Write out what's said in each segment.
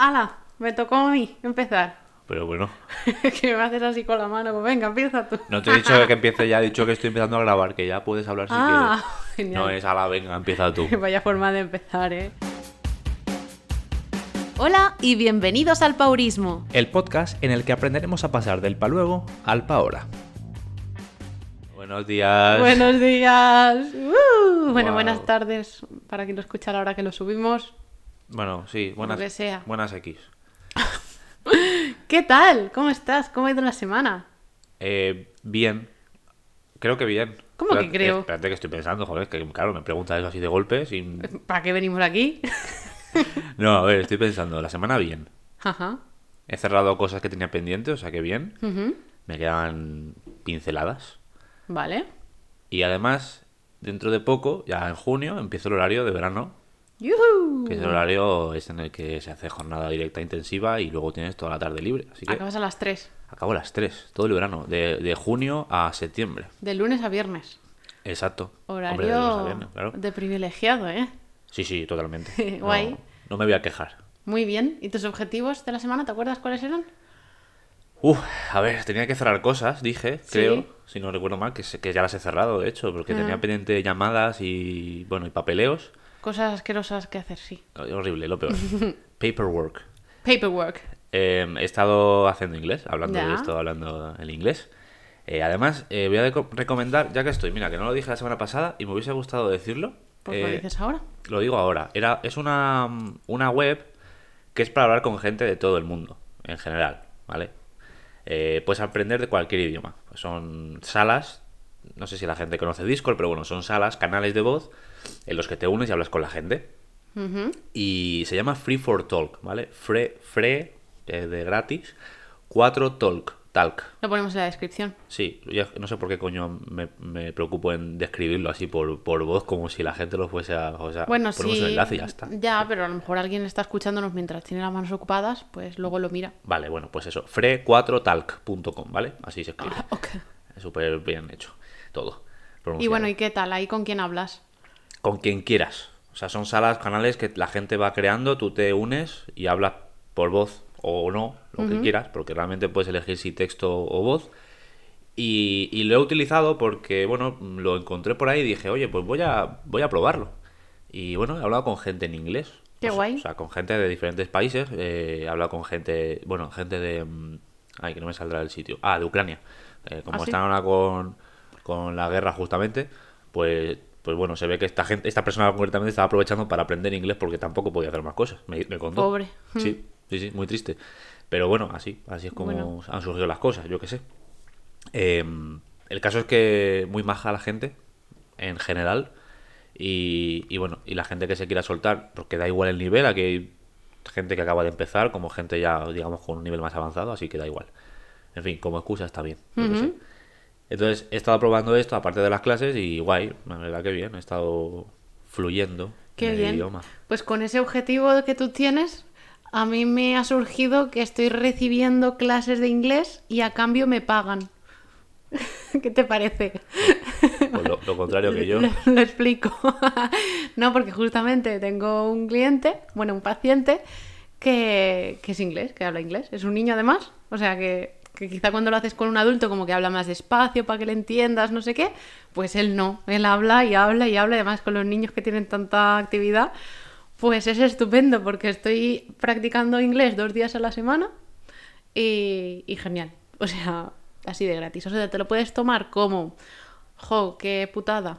¡Hala! Me tocó a mí empezar. Pero bueno, que me haces así con la mano. Pues venga, empieza tú. no te he dicho que empiece ya, he dicho que estoy empezando a grabar, que ya puedes hablar si ah, quieres. genial. No es a la venga, empieza tú. Vaya forma de empezar, ¿eh? Hola y bienvenidos al Paurismo. El podcast en el que aprenderemos a pasar del pa luego al pa ahora. Buenos días. Buenos días. Uh, bueno, buenas tardes para quien lo escucha a la hora que lo subimos. Bueno, sí, buenas, que sea. buenas X. ¿Qué tal? ¿Cómo estás? ¿Cómo ha ido la semana? Eh, bien. Creo que bien. ¿Cómo que Espérate- creo? Espérate que estoy pensando, joder, que claro, me preguntas eso así de golpe sin... ¿Para qué venimos aquí? No, a ver, estoy pensando, la semana bien. Ajá. He cerrado cosas que tenía pendientes, o sea que bien. Ujú. Me quedan pinceladas. Vale. Y además, dentro de poco, ya en junio, empieza el horario de verano, ¡Yuhu! que es el horario es en el que se hace jornada directa intensiva y luego tienes toda la tarde libre. Así que Acabas a las 3. acabo a las 3, todo el verano, de, de junio a septiembre. De lunes a viernes. Exacto. Horario Hombre, de lunes a viernes, claro. de privilegiado, ¿eh? Sí, sí, totalmente. No- Guay. No, me voy a quejar. Muy bien. ¿Y tus objetivos de la semana? ¿Te acuerdas cuáles eran? Uf, a ver, tenía que cerrar cosas, dije, creo, si no recuerdo mal, que, se- que ya las he cerrado, de hecho, porque tenía Ah. pendiente llamadas y, bueno, y papeleos. Cosas asquerosas que hacer, sí. Horrible, lo peor. Paperwork. Paperwork. Eh, he estado haciendo inglés, hablando Ya. de esto, hablando el inglés. Eh, además, eh, voy a recomendar, ya que estoy, mira, que no lo dije la semana pasada y me hubiese gustado decirlo. Pues lo eh, dices ahora. lo digo ahora. Era, es una, una web que es para hablar con gente de todo el mundo, en general, ¿vale? Eh, puedes aprender de cualquier idioma. Son salas, no sé si la gente conoce Discord, pero bueno, son salas, canales de voz en los que te unes y hablas con la gente. Y se llama Free for Talk, ¿vale? Free, free eh, de gratis, 4 Talk, Talk. Lo ponemos en la descripción. Sí, ya no sé por qué coño me, me preocupo en describirlo así por, por voz, como si la gente lo fuese a... O sea, Bueno, ponemos sí. el enlace y ya está. Ya, pero a lo mejor alguien está escuchándonos mientras tiene las manos ocupadas, pues luego lo mira. Vale, bueno, pues eso, fre4talk.com, ¿vale? Así se escribe. Ah, súper bien hecho, todo. Y bueno, ¿y qué tal? ¿Ahí con quién hablas? Con quien quieras. O sea, son salas, canales que la gente va creando, tú te unes y hablas por voz o no, lo que quieras, porque realmente puedes elegir si texto o voz. Y, y lo he utilizado porque, bueno, lo encontré por ahí y dije, oye, pues voy a, voy a probarlo. Y bueno, he hablado con gente en inglés. Qué O sea- guay. O sea, con gente de diferentes países. eh, he hablado con gente, bueno, gente de... mm, Ay, que no me saldrá el sitio. Ah, de Ucrania. Eh, como ¿Ah, sí? están ahora con, con la guerra justamente, pues, pues bueno, se ve que esta gente, esta persona concretamente estaba aprovechando para aprender inglés porque tampoco podía hacer más cosas. Me, me contó. Pobre. Sí, sí, sí, muy triste. Pero bueno, así, así es como Bueno. han surgido las cosas, yo qué sé. Eh, el caso es que muy maja la gente, en general. Y, y bueno, y la gente que se quiera soltar, porque da igual el nivel, aquí hay gente que acaba de empezar, como gente ya, digamos, con un nivel más avanzado, así que da igual. En fin, como excusa está bien. yo qué sé. Entonces he estado probando esto aparte de las clases y guay, la verdad que bien, he estado fluyendo Qué en el bien. idioma. Pues con ese objetivo que tú tienes, a mí me ha surgido que estoy recibiendo clases de inglés y a cambio me pagan. ¿Qué te parece? Pues lo, lo contrario que yo. Lo, lo explico. no, porque justamente tengo un cliente, bueno, un paciente, que, que es inglés, que habla inglés. Es un niño además. O sea que, que quizá cuando lo haces con un adulto como que habla más despacio para que le entiendas, no sé qué, pues él no. Él habla y habla y habla, además con los niños que tienen tanta actividad. Pues es estupendo porque estoy practicando inglés dos días a la semana y, y genial. O sea, así de gratis. O sea, te lo puedes tomar como, jo, qué putada,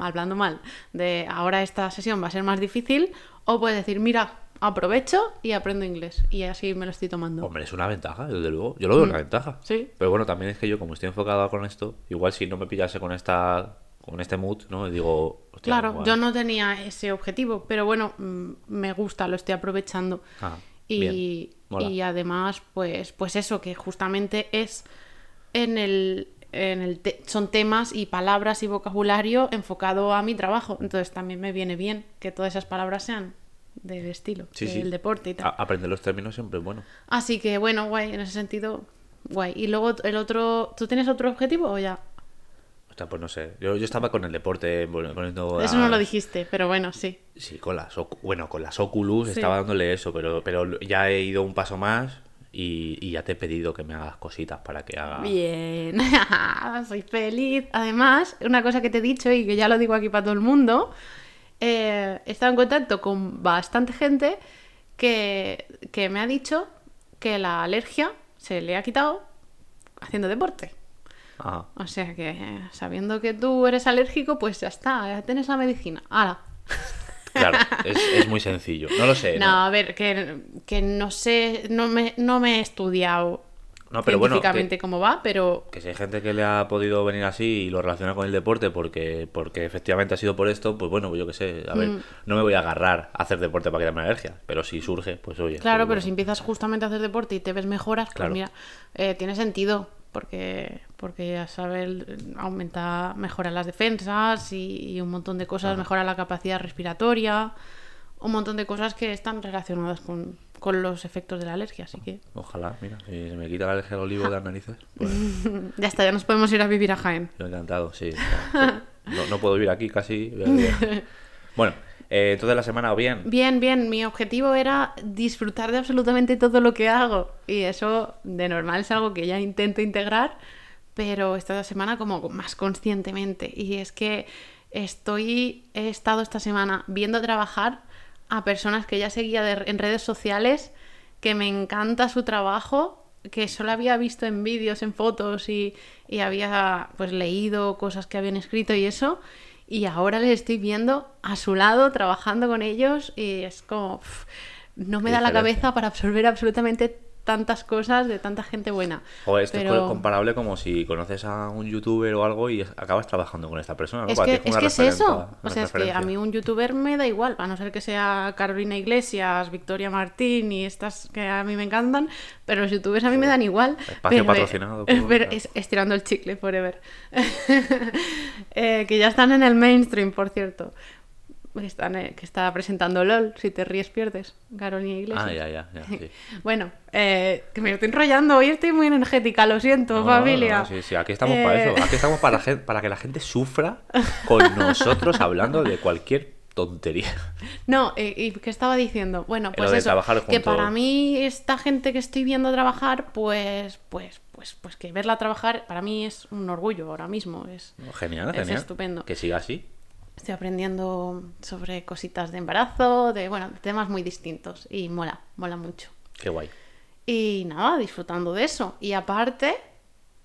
hablando mal, de ahora esta sesión va a ser más difícil, o puedes decir, mira, aprovecho y aprendo inglés. Y así me lo estoy tomando. Hombre, es una ventaja, desde luego. Yo lo veo una ventaja. Mm. Sí. Pero bueno, también es que yo, como estoy enfocado con esto, igual si no me pillase con esta con este mood, ¿no? Y digo, hostia, Claro, igual. yo no tenía ese objetivo, pero bueno, mm, me gusta, lo estoy aprovechando. Ah, y, y además, pues, pues eso, que justamente es en el, en el te- son temas y palabras y vocabulario enfocado a mi trabajo. Entonces también me viene bien que todas esas palabras sean del estilo, Sí, del sí. deporte y tal. A- aprender los términos siempre es bueno. Así que bueno, guay, en ese sentido, guay. Y luego el otro, ¿tú tienes otro objetivo o ya? O sea, pues no sé. Yo, yo estaba con el deporte poniendo. Eso no lo dijiste, pero bueno, sí. Sí, con las bueno, con las Oculus Sí. estaba dándole eso, pero, pero ya he ido un paso más y, y ya te he pedido que me hagas cositas para que haga. Bien, soy feliz. Además, una cosa que te he dicho y que ya lo digo aquí para todo el mundo, eh, he estado en contacto con bastante gente que, que me ha dicho que la alergia se le ha quitado haciendo deporte. Ajá. O sea que eh, sabiendo que tú eres alérgico, pues ya está, ya tienes la medicina. ¡Hala! Claro, es, es muy sencillo. No lo sé. No, No, a ver, que, que no sé, no me, no me he estudiado No, pero bueno, que- cómo va, pero Que si hay gente que le ha podido venir así y lo relaciona con el deporte porque, porque efectivamente ha sido por esto, pues bueno, pues yo qué sé. A ver, Mm. no me voy a agarrar a hacer deporte para quitarme la alergia, pero si surge, pues oye. Claro, pues pero si empiezas justamente a hacer deporte y te ves mejoras, pues Claro. mira, eh, tiene sentido, porque, porque ya sabes, aumenta, mejora las defensas y, y un montón de cosas, mejora la capacidad respiratoria, un montón de cosas que están relacionadas con, con los efectos de la alergia, así que Ojalá, mira, si se me quita la alergia al olivo de las narices, pues ya está, ya nos podemos ir a vivir a Jaén. yo encantado, sí. No, no puedo vivir aquí casi. Bueno, eh, entonces la semana o bien. Bien, bien, mi objetivo era disfrutar de absolutamente todo lo que hago y eso de normal es algo que ya intento integrar, pero esta semana como más conscientemente y es que estoy, he estado esta semana viendo trabajar a personas que ya seguía de- en redes sociales, que me encanta su trabajo, que solo había visto en vídeos, en fotos y, y había pues leído cosas que habían escrito y eso. Y ahora les estoy viendo a su lado, trabajando con ellos y es como... no me da la cabeza para absorber absolutamente tantas cosas de tanta gente buena. Joder, esto Pero- es comparable como si conoces a un youtuber o algo y acabas trabajando con esta persona, ¿no? Es que, es, que es eso. O sea, es que a mí un youtuber me da igual, a no ser que sea Carolina Iglesias, Victoria Martín y estas que a mí me encantan, pero los youtubers a mí me dan igual. Espacio pero, patrocinado por- pero es- estirando el chicle forever. Eh, que ya están en el mainstream, por cierto. Están, eh, que está presentando LOL, si te ríes pierdes, Carolina Iglesias. Ah, ya, ya, ya, sí. Bueno, eh, que me estoy enrollando, hoy estoy muy energética, lo siento, No, familia. no, sí, sí, aquí estamos para eso. Aquí estamos para, que la gente sufra con nosotros hablando de cualquier tontería. No, eh, ¿y qué estaba diciendo? Bueno, pues eso, que para mí esta gente que estoy viendo trabajar, pues, pues, pues, pues que verla trabajar para mí es un orgullo ahora mismo. Es, Genial, Es genial. estupendo. Que siga así. Estoy aprendiendo sobre cositas de embarazo, de bueno, temas muy distintos y mola, mola mucho. Qué guay. Y nada, disfrutando de eso. Y aparte,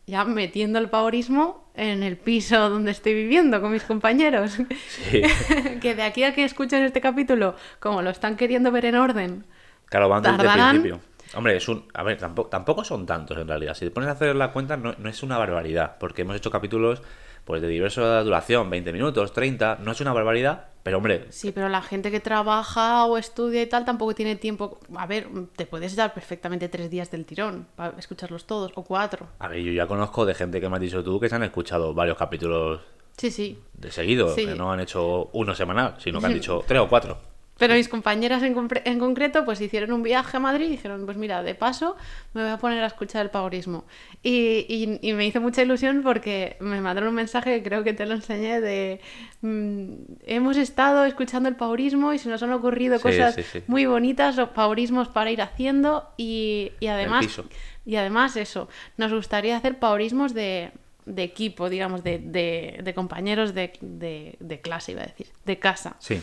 ya metiendo el paurismo en el piso donde estoy viviendo con mis compañeros. Sí. que de aquí a que escuchen este capítulo, como lo están queriendo ver en orden, Claro, van desde el principio. Hombre, es un. A ver, tampoco, tampoco son tantos en realidad. Si te pones a hacer la cuenta, no, no es una barbaridad. Porque hemos hecho capítulos pues de diversa duración, 20 minutos, 30. No es una barbaridad, pero hombre, Sí, pero la gente que trabaja o estudia y tal tampoco tiene tiempo. A ver, te puedes dar perfectamente tres días del tirón para escucharlos todos, o cuatro. a ver, yo ya conozco de gente que me has dicho tú que se han escuchado varios capítulos Sí, sí. de seguido, Sí. que no han hecho uno semanal, sino que han dicho tres o cuatro. Pero mis compañeras en, en concreto, pues hicieron un viaje a Madrid y dijeron, pues mira, de paso me voy a poner a escuchar el paurismo. Y, y- y me hizo mucha ilusión porque me mandaron un mensaje que creo que te lo enseñé de, mm, hemos estado escuchando el paurismo y se nos han ocurrido Sí, cosas sí, sí. muy bonitas, o paurismos para ir haciendo y, y además... Y además eso, nos gustaría hacer paurismos de, de equipo, digamos, de, de- de compañeros de, de- de clase, iba a decir, de casa. Sí.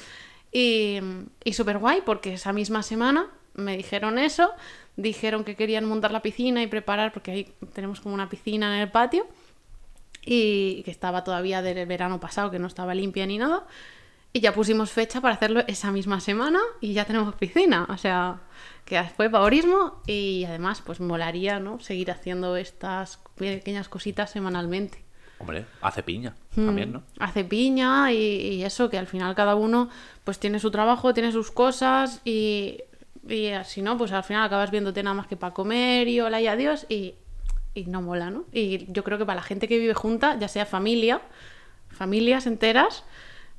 Y, y súper guay porque esa misma semana me dijeron eso, dijeron que querían montar la piscina y preparar, porque ahí tenemos como una piscina en el patio, y que estaba todavía del verano pasado, que no estaba limpia ni nada. Y ya pusimos fecha para hacerlo esa misma semana y ya tenemos piscina. O sea, que fue paurismo y además pues molaría, ¿no? Seguir haciendo estas pequeñas cositas semanalmente. Hombre, hace piña Mm. también, ¿no? Hace piña y, y eso, que al final cada uno pues tiene su trabajo, tiene sus cosas y, y si no, pues al final acabas viéndote nada más que para comer y hola y adiós y, y no mola, ¿no? Y yo creo que para la gente que vive junta, ya sea familia, familias enteras,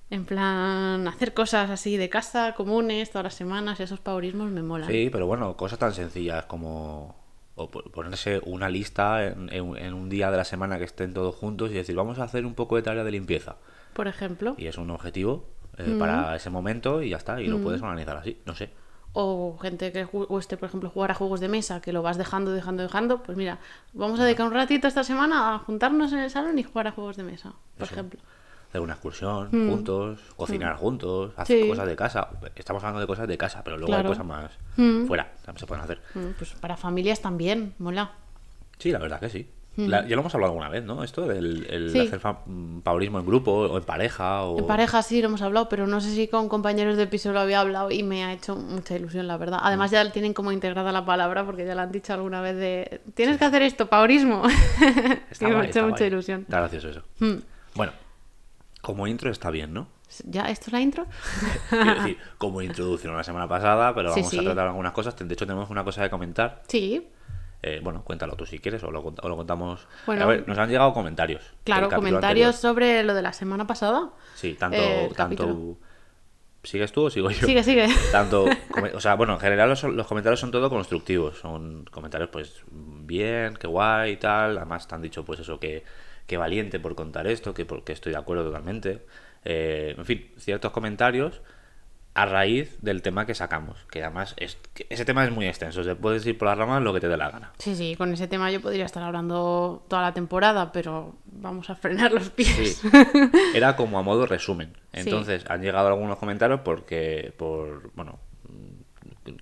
en plan hacer cosas así de casa, comunes, todas las semanas, esos paurismos me molan. Sí, pero bueno, cosas tan sencillas como o po- ponerse una lista en, en- en un día de la semana que estén todos juntos y decir, vamos a hacer un poco de tarea de limpieza. Por ejemplo. Y es un objetivo eh, para ese momento y ya está, y lo puedes organizar así, no sé. O gente que guste, por ejemplo, jugar a juegos de mesa, que lo vas dejando, dejando, dejando. Pues mira, vamos a dedicar un ratito esta semana a juntarnos en el salón y jugar a juegos de mesa, por Eso. ejemplo. Hacer una excursión juntos, cocinar juntos, hacer Mm. Sí. cosas de casa. Estamos hablando de cosas de casa, pero luego Claro. hay cosas más fuera, también se pueden hacer. Mm, Pues para familias también, mola. Sí, la verdad que sí. La- ya lo hemos hablado alguna vez, ¿no? Esto del el Mm. Sí. hacer mm, paulismo en grupo o en pareja o... En pareja sí lo hemos hablado, pero no sé si con compañeros de piso lo había hablado y me ha hecho mucha ilusión, la verdad. Además ya tienen como integrada la palabra porque ya la han dicho alguna vez de tienes que hacer esto, paurismo. Está y me ha hecho mucha guay. ilusión. Está gracioso eso. Mm. Bueno, como intro está bien, ¿no? ¿Ya? ¿Esto es la intro? Quiero decir, como introducción la semana pasada, pero vamos sí. a tratar algunas cosas. De hecho, tenemos una cosa de comentar. Sí, Eh, bueno, cuéntalo tú si quieres o lo, o lo contamos. Bueno. a ver, nos han llegado comentarios. claro, comentarios anterior. sobre lo de la semana pasada. Sí, tanto. Eh, tanto... ¿Sigues tú o sigo yo? Sigue, sigue. Tanto, o sea, bueno, en general los, los comentarios son todo constructivos. Son comentarios, pues, bien, qué guay y tal. Además, te han dicho, pues, eso, que, que valiente por contar esto, que, por- que estoy de acuerdo totalmente. Eh, en fin, ciertos comentarios a raíz del tema que sacamos. Que además, es, que ese tema es muy extenso. Se puedes ir por las ramas lo que te dé la gana. Sí, sí, con ese tema yo podría estar hablando toda la temporada, pero vamos a frenar los pies. Sí. Era como a modo resumen. Sí. Entonces, han llegado algunos comentarios porque, por, bueno,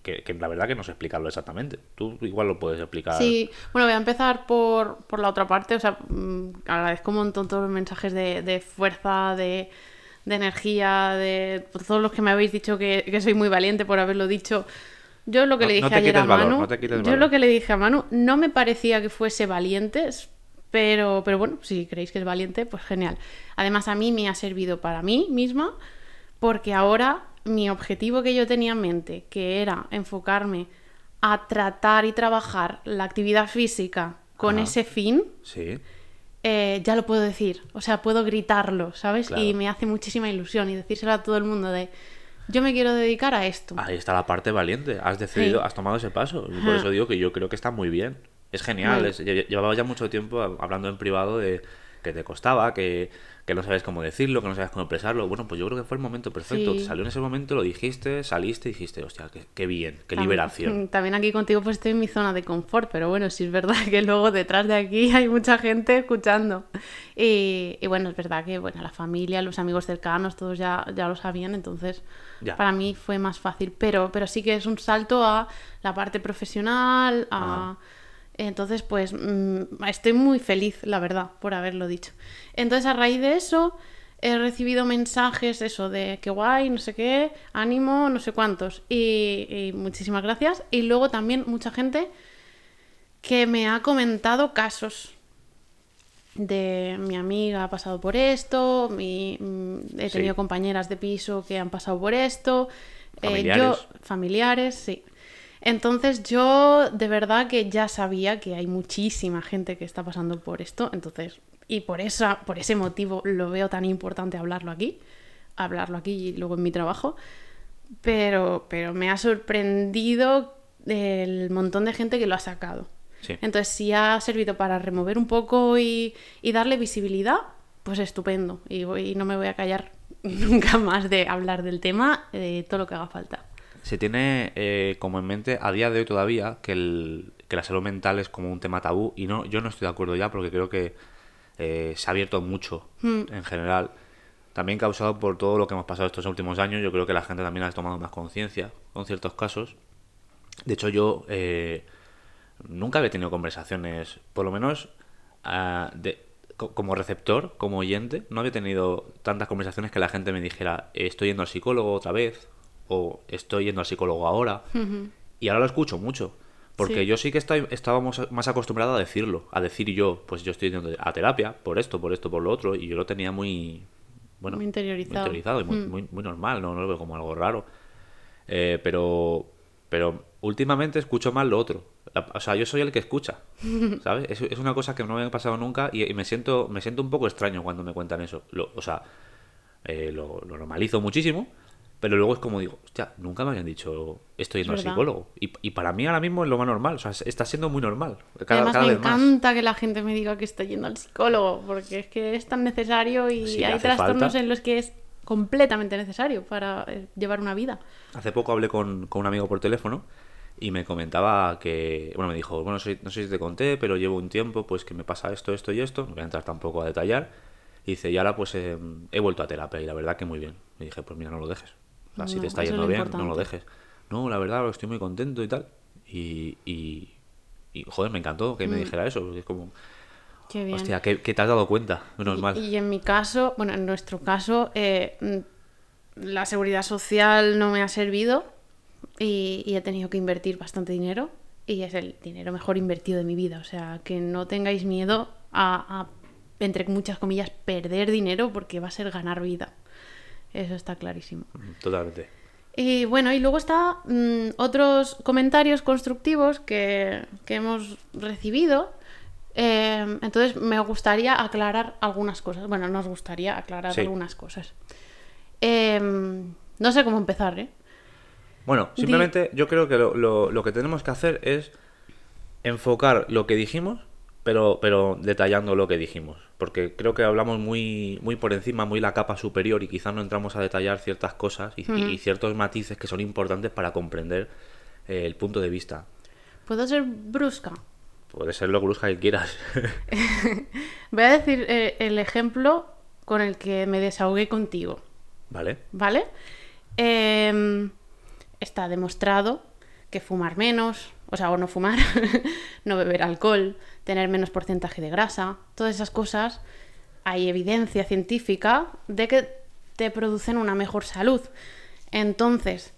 que, que la verdad que no sé explicarlo exactamente. Tú igual lo puedes explicar. Sí, bueno, voy a empezar por, por la otra parte. O sea, mm, agradezco un montón todos los mensajes de, de fuerza, de, de energía, de todos los que me habéis dicho que, que soy muy valiente por haberlo dicho. Yo lo que No- le no dije te ayer a valor, Manu, no te quites yo lo que le dije a Manu, no me parecía que fuese valiente, pero, pero bueno, si creéis que es valiente, pues genial. Además, a mí me ha servido para mí misma, porque ahora mi objetivo que yo tenía en mente, que era enfocarme a tratar y trabajar la actividad física con Ajá. ese fin, Sí. eh, ya lo puedo decir. O sea, puedo gritarlo, ¿sabes? Claro. Y me hace muchísima ilusión y decírselo a todo el mundo de, yo me quiero dedicar a esto. Ahí está la parte valiente. Has decidido, Sí. has tomado ese paso. Y por eso digo que yo creo que está muy bien. Es genial. Es- lle- llevaba ya mucho tiempo hablando en privado de que te costaba, que, que no sabes cómo decirlo, que no sabes cómo expresarlo. Bueno, pues yo creo que fue el momento perfecto. Sí. Te salió en ese momento, lo dijiste, saliste y dijiste, hostia, qué, qué bien, qué Tam- liberación. También aquí contigo pues estoy en mi zona de confort, pero bueno, sí es verdad que luego detrás de aquí hay mucha gente escuchando. Y, y bueno, es verdad que bueno, la familia, los amigos cercanos, todos ya, ya lo sabían, entonces Ya. para mí fue más fácil. Pero, pero sí que es un salto a la parte profesional, a... Entonces, pues mm, estoy muy feliz, la verdad, por haberlo dicho. Entonces, a raíz de eso, he recibido mensajes, eso, de que guay, no sé qué, ánimo, no sé cuántos. Y, y muchísimas gracias. Y luego también mucha gente que me ha comentado casos de mi amiga ha pasado por esto, mi, mm, he Sí. tenido compañeras de piso que han pasado por esto, eh, Familiares. yo, familiares, sí. Entonces yo de verdad que ya sabía que hay muchísima gente que está pasando por esto, entonces, y por esa, por ese motivo lo veo tan importante hablarlo aquí, hablarlo aquí y luego en mi trabajo. Pero, pero me ha sorprendido el montón de gente que lo ha sacado. Sí. Entonces, si ha servido para remover un poco y, y darle visibilidad, pues estupendo. Y, voy- y no me voy a callar nunca más de hablar del tema, de todo lo que haga falta. Se tiene eh, como en mente a día de hoy todavía que, el, que la salud mental es como un tema tabú y no yo no estoy de acuerdo ya porque creo que eh, se ha abierto mucho en general. También causado por todo lo que hemos pasado estos últimos años, yo creo que la gente también ha tomado más conciencia con ciertos casos. De hecho, yo eh, nunca había tenido conversaciones, por lo menos de, co- como receptor, como oyente, no había tenido tantas conversaciones que la gente me dijera, estoy yendo al psicólogo otra vez, o estoy yendo al psicólogo ahora. Y ahora lo escucho mucho. Porque Sí. yo sí que estoy, estábamos más acostumbrado a decirlo, a decir yo, pues yo estoy yendo a terapia por esto, por esto, por lo otro, y yo lo tenía muy, bueno, Muy interiorizado. interiorizado y muy, Mm. muy, muy normal, no, no lo veo como algo raro. Eh, pero, pero últimamente escucho más lo otro. La- O sea, yo soy el que escucha, ¿sabes? Es, es una cosa que no me ha pasado nunca y, y me siento me siento un poco extraño cuando me cuentan eso. Lo- o sea, eh, lo, lo normalizo muchísimo, Pero luego es como digo, hostia, nunca me habían dicho estoy yendo al psicólogo. Y, y para mí ahora mismo es lo más normal. O sea, está siendo muy normal. Cada, Además cada me vez más. encanta que la gente me diga que estoy yendo al psicólogo, porque es que es tan necesario y Sí, hay trastornos falta. en los que es completamente necesario para eh, llevar una vida. Hace poco hablé con, con un amigo por teléfono y me comentaba que, bueno, me dijo, bueno, soy- no sé si te conté, pero llevo un tiempo pues que me pasa esto, esto y esto, no voy a entrar tampoco a detallar. Y dice, y ahora pues eh, he vuelto a terapia y la verdad que muy bien. Y dije, pues mira, no lo dejes. Sea, si No, te está es yendo bien, no lo dejes. No, la verdad, estoy muy contento y tal. Y, y, y, joder, me encantó que me dijera eso, porque es como, Qué Mm. bien. hostia, que, te has dado cuenta, menos mal. Y en mi caso, bueno, en nuestro caso, eh, mm, la seguridad social no me ha servido y, y he tenido que invertir bastante dinero y es el dinero mejor invertido de mi vida. O sea, que no tengáis miedo a, a, entre muchas comillas, perder dinero porque va a ser ganar vida. Eso está clarísimo. Totalmente. Y bueno, y luego está mm, otros comentarios constructivos que, que hemos recibido. Eh, entonces me gustaría aclarar algunas cosas. Bueno, nos gustaría aclarar Sí. algunas cosas. Eh, no sé cómo empezar, ¿eh? Bueno, Di- simplemente yo creo que lo, lo- lo que tenemos que hacer es enfocar lo que dijimos, pero, pero detallando lo que dijimos. Porque creo que hablamos muy, muy por encima, muy la capa superior y quizás no entramos a detallar ciertas cosas y, ciertos matices que son importantes para comprender eh, el punto de vista. ¿Puedo ser brusca? Puede ser lo brusca que quieras. Voy a decir eh, el ejemplo con el que me desahogué contigo. ¿Vale? ¿Vale? Em, está demostrado que fumar menos, o sea, o no fumar, no beber alcohol, tener menos porcentaje de grasa, todas esas cosas, hay evidencia científica de que te producen una mejor salud. Entonces,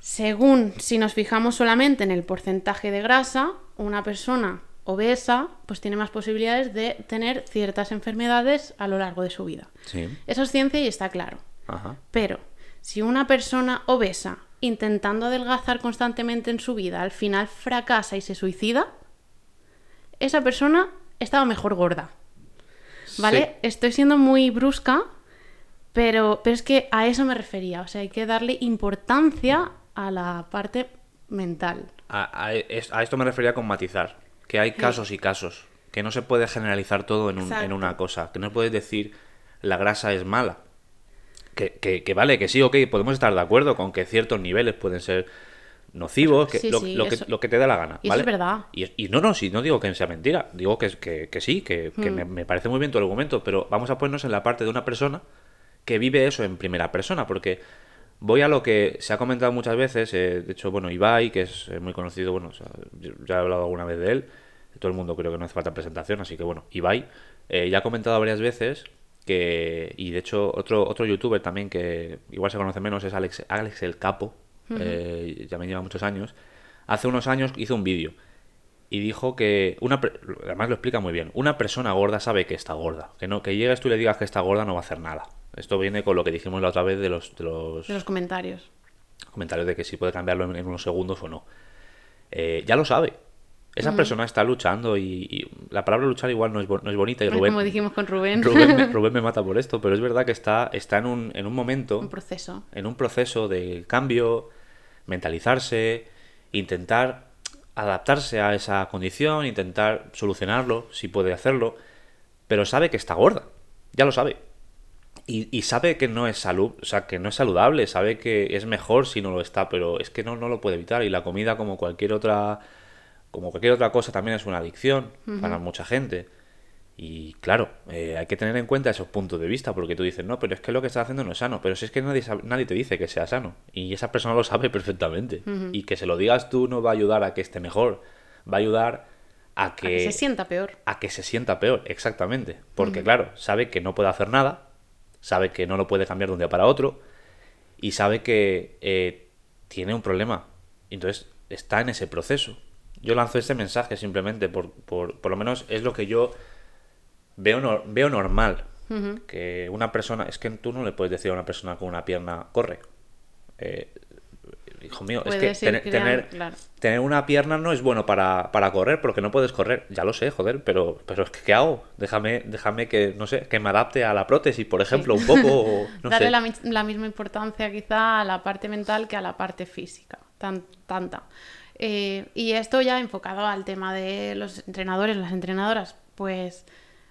según si nos fijamos solamente en el porcentaje de grasa, una persona obesa pues tiene más posibilidades de tener ciertas enfermedades a lo largo de su vida. Sí. Eso es ciencia y está claro. Ajá. Pero si una persona obesa intentando adelgazar constantemente en su vida al final fracasa y se suicida, esa persona estaba mejor gorda. ¿Vale? Estoy siendo muy brusca, pero, pero es que a eso me refería. O sea, hay que darle importancia a la parte mental. A, a- es- a esto me refería con matizar. Que hay casos y casos. Que no se puede generalizar todo en, un- en una cosa. Que no puedes decir la grasa es mala. Que, que- que vale, que sí, ok, podemos estar de acuerdo con que ciertos niveles pueden ser nocivos, que, Sí, lo, sí, lo que, lo que te dé la gana. y es verdad. Y, y no, no, sí, no digo que sea mentira. Digo que, que, que sí, que, Hmm. que me, me parece muy bien tu argumento. Pero vamos a ponernos en la parte de una persona que vive eso en primera persona. Porque voy a lo que se ha comentado muchas veces. eh, de hecho, bueno, Ibai, que es eh, muy conocido, bueno, o sea, yo ya he hablado alguna vez de él. Todo el mundo creo que no hace falta presentación, así que bueno, Ibai eh, ya ha comentado varias veces que, y de hecho otro, otro youtuber también que igual se conoce menos es Alex, Alex el Capo, eh, ya me lleva muchos años, hace unos años hizo un vídeo y dijo que una además lo explica muy bien una persona gorda sabe que está gorda. Que no que llegues tú y le digas que está gorda no va a hacer nada. Esto viene con lo que dijimos la otra vez de los, de los De los comentarios. comentarios de que si puede cambiarlo en, en unos segundos o no. Eh, ya lo sabe esa persona está luchando y, y la palabra luchar igual no es, no es bonita y Rubén, Como dijimos con Rubén. Rubén, me, Rubén me mata por esto pero es verdad que está, está en, un, en un momento Un proceso. en un proceso de cambio, mentalizarse, intentar adaptarse a esa condición, intentar solucionarlo, si puede hacerlo, pero sabe que está gorda, ya lo sabe. Y, y sabe que no es salud, o sea, que no es saludable, sabe que es mejor si no lo está, pero es que no, no lo puede evitar. Y la comida, como cualquier otra, como cualquier otra cosa, también es una adicción para mucha gente. Y claro, eh, hay que tener en cuenta esos puntos de vista, porque tú dices, no, pero es que lo que estás haciendo no es sano, pero si es que nadie, sabe- nadie te dice que sea sano, y esa persona lo sabe perfectamente, y que se lo digas tú no va a ayudar a que esté mejor, va a ayudar a que, A que se sienta peor. a que se sienta peor, exactamente, porque claro, sabe que no puede hacer nada, sabe que no lo puede cambiar de un día para otro, y sabe que eh, tiene un problema, entonces está en ese proceso. Yo lanzo este mensaje simplemente por, por, por lo menos es lo que yo veo, veo normal. Que una persona, es que tú no le puedes decir a una persona con una pierna, corre. Eh, hijo mío, es que tener, tener, claro. tener una pierna no es bueno para, para correr, porque no puedes correr. Ya lo sé, joder, pero, pero es que ¿qué hago? Déjame, déjame que, no sé, que me adapte a la prótesis, por ejemplo, un poco, o no Darle sé. la, la misma importancia quizá a la parte mental que a la parte física, tan, tanta. Eh, y esto ya enfocado al tema de los entrenadores, las entrenadoras, pues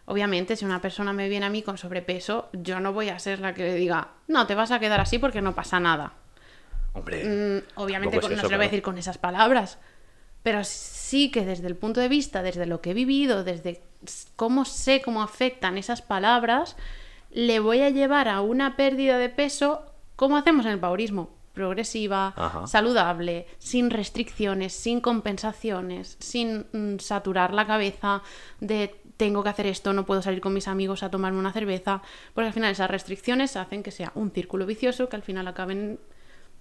obviamente si una persona me viene a mí con sobrepeso, yo no voy a ser la que le diga, no, te vas a quedar así porque no pasa nada. Hombre, Mm, obviamente con- no se lo voy a decir con esas palabras, pero sí que desde el punto de vista, desde lo que he vivido, desde cómo sé cómo afectan esas palabras, le voy a llevar a una pérdida de peso, como hacemos en el paurismo, progresiva, Ajá. saludable, sin restricciones, sin compensaciones, sin mm, saturar la cabeza de tengo que hacer esto, no puedo salir con mis amigos a tomarme una cerveza, porque al final esas restricciones hacen que sea un círculo vicioso que al final acaben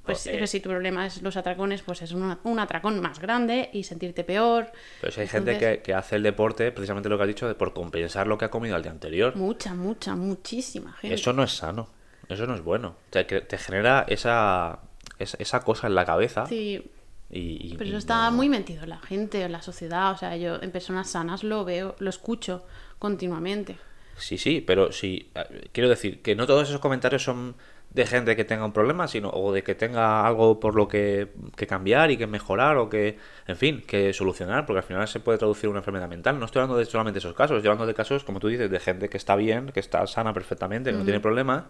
pues eh, si tu problema es los atracones, pues es un, un atracón más grande y sentirte peor. pero si hay gente que, que hace el deporte, precisamente lo que has dicho, de por compensar lo que ha comido al día anterior. Mucha, mucha, muchísima gente. Eso no es sano, eso no es bueno. O sea, que te genera esa, esa, esa cosa en la cabeza. Sí, Y, y- pero y eso está no- muy metido en la gente, en la sociedad. O sea, yo en personas sanas lo veo, lo escucho continuamente. Sí, sí, pero sí. eh, Quiero decir que no todos esos comentarios son de gente que tenga un problema, sino o de que tenga algo por lo que, que cambiar y que mejorar o que, en fin, que solucionar, porque al final se puede traducir una enfermedad mental. No estoy hablando de solamente esos casos, estoy hablando de casos, como tú dices, de gente que está bien, que está sana perfectamente, que no tiene problemas,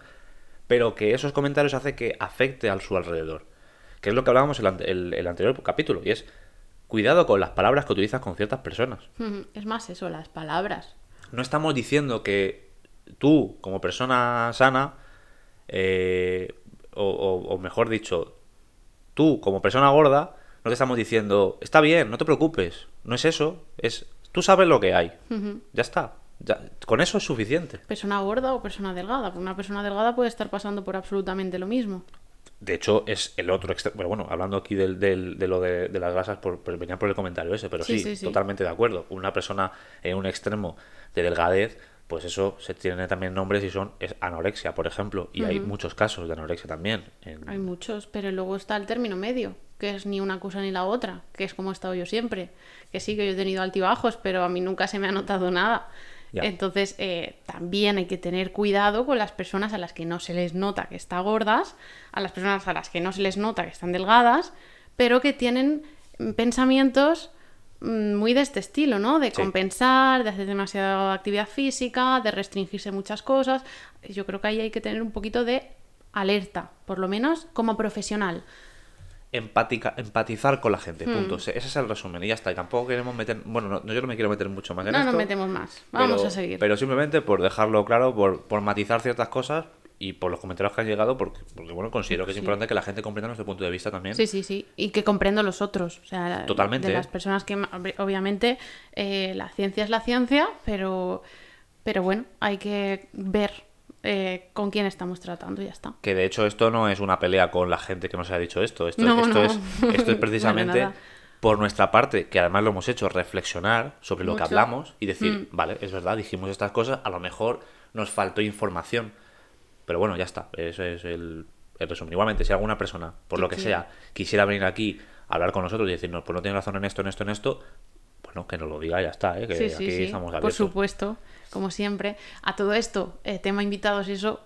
pero que esos comentarios hacen que afecte a su alrededor. Que es lo que hablábamos en el, ante- el- el anterior capítulo, y es cuidado con las palabras que utilizas con ciertas personas. Es más eso, las palabras. No estamos diciendo que tú, como persona sana, eh, o, o- o mejor dicho, tú, como persona gorda, no te estamos diciendo, está bien, no te preocupes. No es eso, es tú sabes lo que hay. Ya está. Ya- con eso es suficiente. Persona gorda o persona delgada. Una persona delgada puede estar pasando por absolutamente lo mismo. De hecho, es el otro extremo. Bueno, bueno, hablando aquí del, del- de lo de, de las grasas, por, por- venía por el comentario ese, pero Sí, sí, sí, sí. totalmente de acuerdo. Una persona en un extremo de delgadez, pues eso se tiene también nombres y son es anorexia, por ejemplo. Y hay muchos casos de anorexia también. en- Hay muchos, pero luego está el término medio, que es ni una cosa ni la otra, que es como he estado yo siempre. Que sí, que yo he tenido altibajos, pero a mí nunca se me ha notado nada. Entonces, eh, también hay que tener cuidado con las personas a las que no se les nota que están gordas, a las personas a las que no se les nota que están delgadas, pero que tienen pensamientos mm, muy de este estilo, ¿no? De Sí. compensar, de hacer demasiada actividad física, de restringirse muchas cosas. Yo creo que ahí hay que tener un poquito de alerta, por lo menos como profesional. Empática, empatizar con la gente, Hmm. punto. Ese es el resumen y ya está. Y tampoco queremos meter, bueno, no, yo no me quiero meter mucho más en No esto. nos metemos más. Vamos pero- a seguir. Pero simplemente por dejarlo claro, por, por matizar ciertas cosas y por los comentarios que han llegado, porque, porque bueno, considero que es Sí. importante que la gente comprenda nuestro punto de vista también. Sí, sí, sí. Y que comprendo los otros. O sea, Totalmente, De las personas que, ob- obviamente, eh, la ciencia es la ciencia, pero, pero bueno, hay que ver eh, con quién estamos tratando y ya está. Que de hecho esto no es una pelea con la gente que nos ha dicho esto. Esto, No, esto, no. Es, esto es precisamente por nuestra parte, que además lo hemos hecho, reflexionar sobre lo que hablamos y decir, Mm. vale, es verdad, dijimos estas cosas, a lo mejor nos faltó información. Pero bueno, ya está. Eso es el, el resumen. Igualmente, si alguna persona, por lo que sea, quisiera venir aquí a hablar con nosotros y decirnos, pues no tienes razón en esto, en esto, en esto, bueno, que nos lo diga ya está, ¿eh? que sí, sí, aquí sí. estamos Por abiertos. supuesto, como siempre. A todo esto, eh, tema invitados y eso,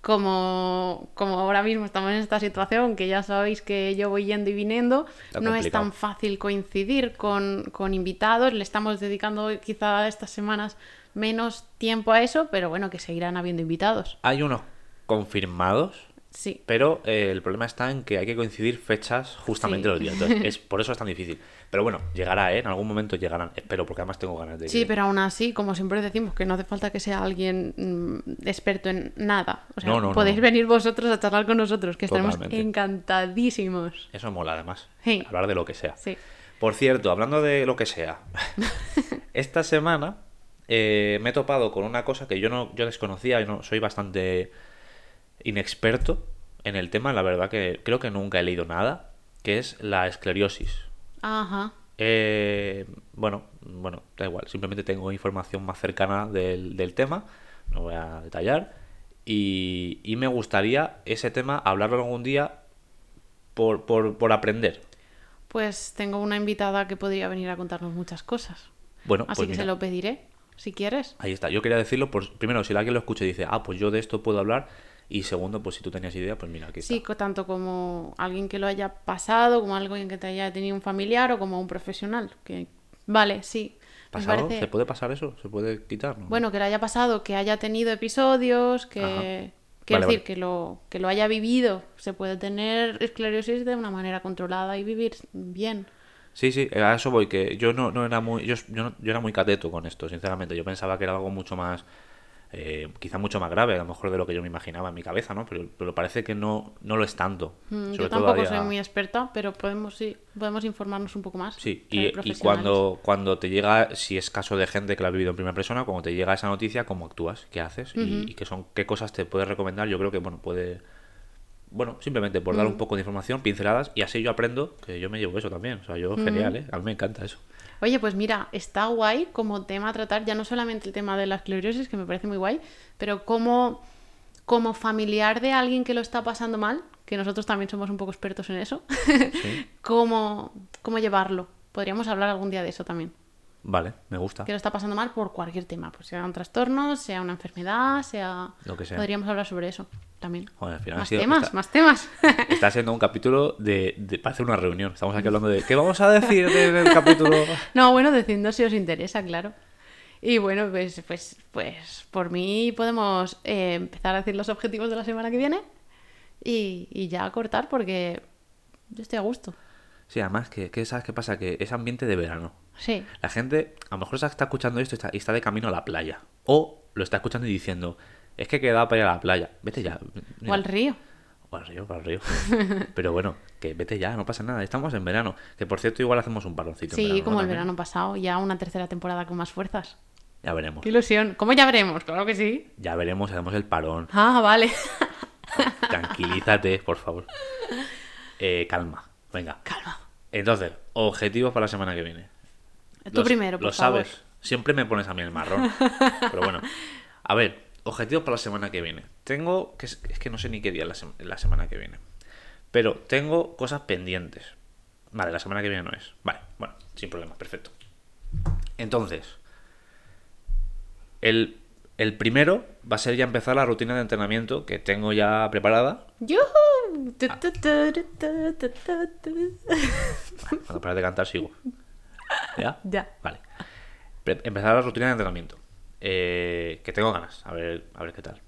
como, como ahora mismo estamos en esta situación, que ya sabéis que yo voy yendo y viniendo, Está no es tan fácil coincidir con, con invitados. Le estamos dedicando quizá estas semanas menos tiempo a eso, pero bueno, que seguirán habiendo invitados. Hay unos confirmados, Sí. pero eh, el problema está en que hay que coincidir fechas justamente Sí. los días. Entonces, es, por eso es tan difícil. Pero bueno, llegará, ¿eh? En algún momento llegarán. Espero, porque además tengo ganas de Sí, ir. pero aún así, como siempre decimos, que no hace falta que sea alguien mm, experto en nada. O sea, No, no, podéis no. venir vosotros a charlar con nosotros, que estaremos encantadísimos. Eso mola, además. Sí. Hablar de lo que sea. Sí. Por cierto, hablando de lo que sea, esta semana eh, me he topado con una cosa que yo no yo desconocía y no soy bastante inexperto en el tema. La verdad que creo que nunca he leído nada, que es la esclerosis. Ajá. Eh, bueno, bueno, da igual. Simplemente tengo información más cercana del, del tema. No voy a detallar. Y, y me gustaría ese tema hablarlo algún día por, por, por aprender? Pues tengo una invitada que podría venir a contarnos muchas cosas. Bueno, Así pues que mira. se lo pediré, si quieres. Ahí está. Yo quería decirlo, por, primero, si alguien lo escucha y dice, ah, pues yo de esto puedo hablar. Y segundo, pues si tú tenías idea, pues mira, aquí está. Sí, tanto como alguien que lo haya pasado, como alguien que te haya tenido un familiar o como un profesional. Que vale, sí. ¿Pasado? parece- ¿Se puede pasar eso? ¿Se puede quitar? no? Bueno, que le haya pasado, que haya tenido episodios, que Ajá. quiero Vale, decir vale. que lo que lo haya vivido. Se puede tener esclerosis de una manera controlada y vivir bien. Sí, sí, a eso voy, que yo no, no era muy, yo, yo, no- yo era muy cateto con esto, sinceramente. Yo pensaba que era algo mucho más, eh, quizá mucho más grave, a lo mejor de lo que yo me imaginaba en mi cabeza, ¿no? Pero, pero parece que no, no lo es tanto. Mm, Yo tampoco día- soy muy experta, pero podemos sí, podemos informarnos un poco más. Sí, y, y cuando, cuando te llega, si es caso de gente que lo ha vivido en primera persona, cuando te llega esa noticia, ¿cómo actúas? ¿Qué haces? y, y qué son, qué cosas te puedes recomendar. Yo creo que, bueno, puede... Bueno, simplemente por dar Mm. un poco de información, pinceladas, y así yo aprendo que yo me llevo eso también. O sea, yo, genial, ¿eh? A mí me encanta eso. Oye, pues mira, está guay como tema a tratar, ya no solamente el tema de la esclerosis, que me parece muy guay, pero como, como familiar de alguien que lo está pasando mal, que nosotros también somos un poco expertos en eso, Sí. cómo, cómo llevarlo. Podríamos hablar algún día de eso también. Vale, me gusta. Que lo está pasando mal por cualquier tema, pues sea un trastorno, sea una enfermedad, sea... Lo que sea. Podríamos hablar sobre eso también. Al final más sido- temas, está- más temas. Está siendo un capítulo de, de para hacer una reunión. Estamos aquí hablando de qué vamos a decir del capítulo. No, bueno, decidnos si os interesa, claro. Y bueno, pues, pues, pues por mí podemos eh, empezar a decir los objetivos de la semana que viene y, y ya cortar porque yo estoy a gusto. Sí, además que, que sabes qué pasa que es ambiente de verano. Sí, La gente a lo mejor está escuchando esto y está, y está de camino a la playa. O lo está escuchando y diciendo, es que queda para ir a la playa. Vete ya. o al río. O al río, o al río. Pero bueno, que vete ya, no pasa nada. Estamos en verano. Que por cierto, igual hacemos un paroncito. en Sí, verano, como ¿no? el verano pasado, ya una tercera temporada con más fuerzas. Ya veremos. Qué ilusión. ¿Cómo ya veremos? Claro que sí. Ya veremos, hacemos el parón. Ah, vale. Tranquilízate, por favor. Eh, calma. Venga. Calma. Entonces, objetivos para la semana que viene. Tú Los- primero, por Lo favor. sabes. Siempre me pones a mí el marrón. Pero bueno. A ver, objetivos para la semana que viene. Tengo. Que es, es que no sé ni qué día la, la semana que viene. Pero tengo cosas pendientes. Vale, la semana que viene no es. Vale, bueno, sin problema, perfecto. Entonces. El, el primero va a ser ya empezar la rutina de entrenamiento que tengo ya preparada. Cuando pares de cantar sigo. ¿Ya? Ya. Vale. Pre- empezar la rutina de entrenamiento. Eh, que tengo ganas. A ver, a ver qué tal.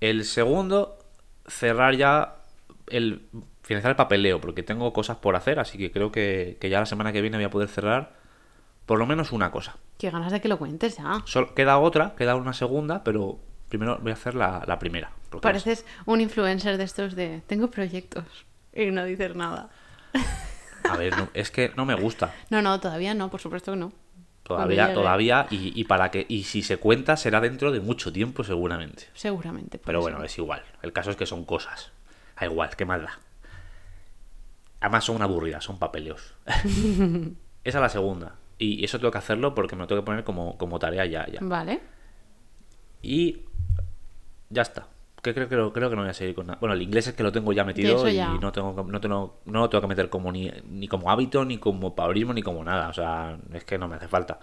El segundo, cerrar ya el. Finalizar el papeleo, porque tengo cosas por hacer, así que creo que, que ya la semana que viene voy a poder cerrar por lo menos una cosa. Qué ganas de que lo cuentes ya. Solo, queda otra, queda una segunda, pero primero voy a hacer la, la primera. Pareces un influencer de estos de tengo proyectos y no dices nada. A ver, no- es que no me gusta. No, no, todavía no, por supuesto que no. Todavía, todavía, y, y para que, y si se cuenta será dentro de mucho tiempo seguramente. Seguramente. Pero bueno, es igual. El caso es que son cosas. Da igual, qué más da. Además son aburridas, son papeleos. Esa es la segunda. Y eso tengo que hacerlo porque me lo tengo que poner como, como tarea ya, ya. Vale. Y ya está. Que creo, creo, creo que no voy a seguir con nada. Bueno, el inglés es que lo tengo ya metido y no tengo no tengo, no lo tengo que meter como ni, ni como hábito, ni como paurismo, ni como nada. O sea, es que no me hace falta.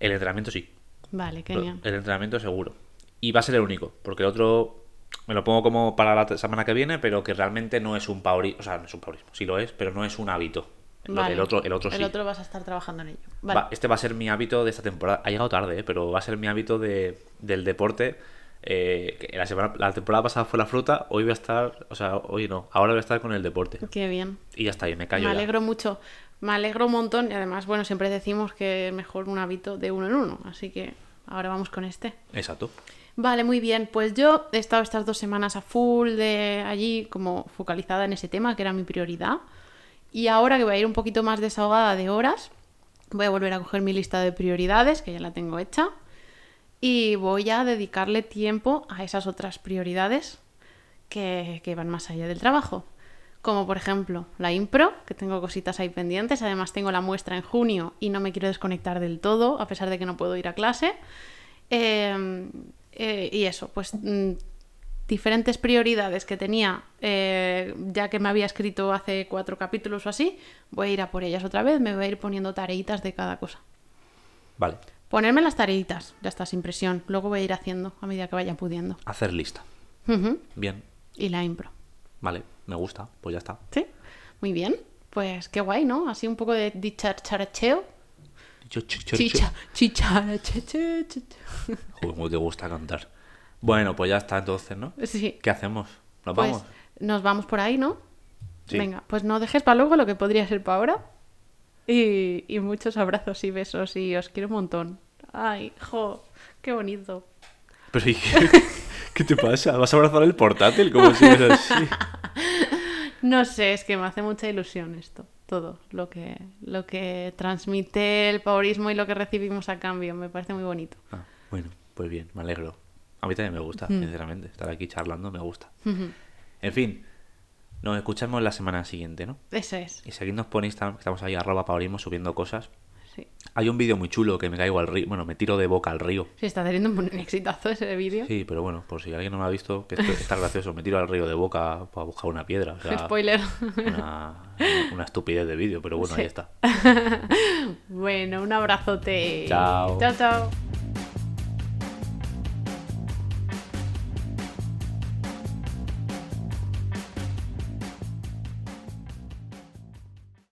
El entrenamiento sí. Vale, genial. El entrenamiento seguro. Y va a ser el único, porque el otro me lo pongo como para la semana que viene, pero que realmente no es un paurismo. O sea, no es un paurismo, sí lo es, pero no es un hábito. Vale. del otro, el otro sí. El otro vas a estar trabajando en ello. Vale. Va- este va a ser mi hábito de esta temporada. Ha llegado tarde, ¿eh? pero va a ser mi hábito de, del deporte. Eh, la, semana, la temporada pasada fue la fruta, hoy voy a estar, o sea, hoy no, ahora voy a estar con el deporte. Qué bien. Y ya está, y me callo. Me ya. alegro mucho. Me alegro un montón y además, bueno, siempre decimos que es mejor un hábito de uno en uno. Así que ahora vamos con este. Exacto. Vale, muy bien. Pues yo he estado estas dos semanas a full de allí, como focalizada en ese tema, que era mi prioridad. Y ahora que voy a ir un poquito más desahogada de horas, voy a volver a coger mi lista de prioridades, que ya la tengo hecha. Y voy a dedicarle tiempo a esas otras prioridades que, que van más allá del trabajo. Como por ejemplo la impro, que tengo cositas ahí pendientes. Además tengo la muestra en junio y no me quiero desconectar del todo, a pesar de que no puedo ir a clase. Eh, eh, y eso, pues mm, diferentes prioridades que tenía, eh, ya que me había escrito hace cuatro capítulos o así, voy a ir a por ellas otra vez, me voy a ir poniendo tareitas de cada cosa. Vale. Ponerme las tareitas, ya está, sin presión. Luego voy a ir haciendo a medida que vaya pudiendo. Hacer lista. Bien. Y la impro. Vale. Me gusta. Pues ya está. ¿Sí? Muy bien. Pues qué guay, ¿no? Así un poco de dicharacheo. Chicha, chicha. Joder, cómo te gusta cantar. Bueno, pues ya está entonces, ¿no? Sí. ¿Qué hacemos? ¿Nos Pues vamos? nos vamos por ahí, ¿no? Sí. Venga, pues no dejes para luego lo que podría ser para ahora. Y, y muchos abrazos y besos y os quiero un montón. Ay, jo, qué bonito. Pero ¿y qué, qué te pasa? ¿Vas a abrazar el portátil como si fuera así? No sé, es que me hace mucha ilusión esto, todo lo que, lo que transmite el paurismo y lo que recibimos a cambio. Me parece muy bonito. Ah, bueno, pues bien, me alegro. A mí también me gusta, Mm. sinceramente. Estar aquí charlando me gusta. En fin, nos escuchamos la semana siguiente, ¿no? Eso es. Y seguidnos por Instagram, que estamos ahí, arroba paurismo, subiendo cosas. Sí. Hay un vídeo muy chulo que me caigo al río. Bueno, me tiro de boca al río. Sí, está teniendo un exitazo ese vídeo. Sí, pero bueno, por si alguien no me ha visto, que esto está gracioso. Me tiro al río de boca para buscar una piedra. O sea, Spoiler. Una, una estupidez de vídeo, pero bueno, Sí. ahí está. bueno, un abrazote. Chao. Chao, chao.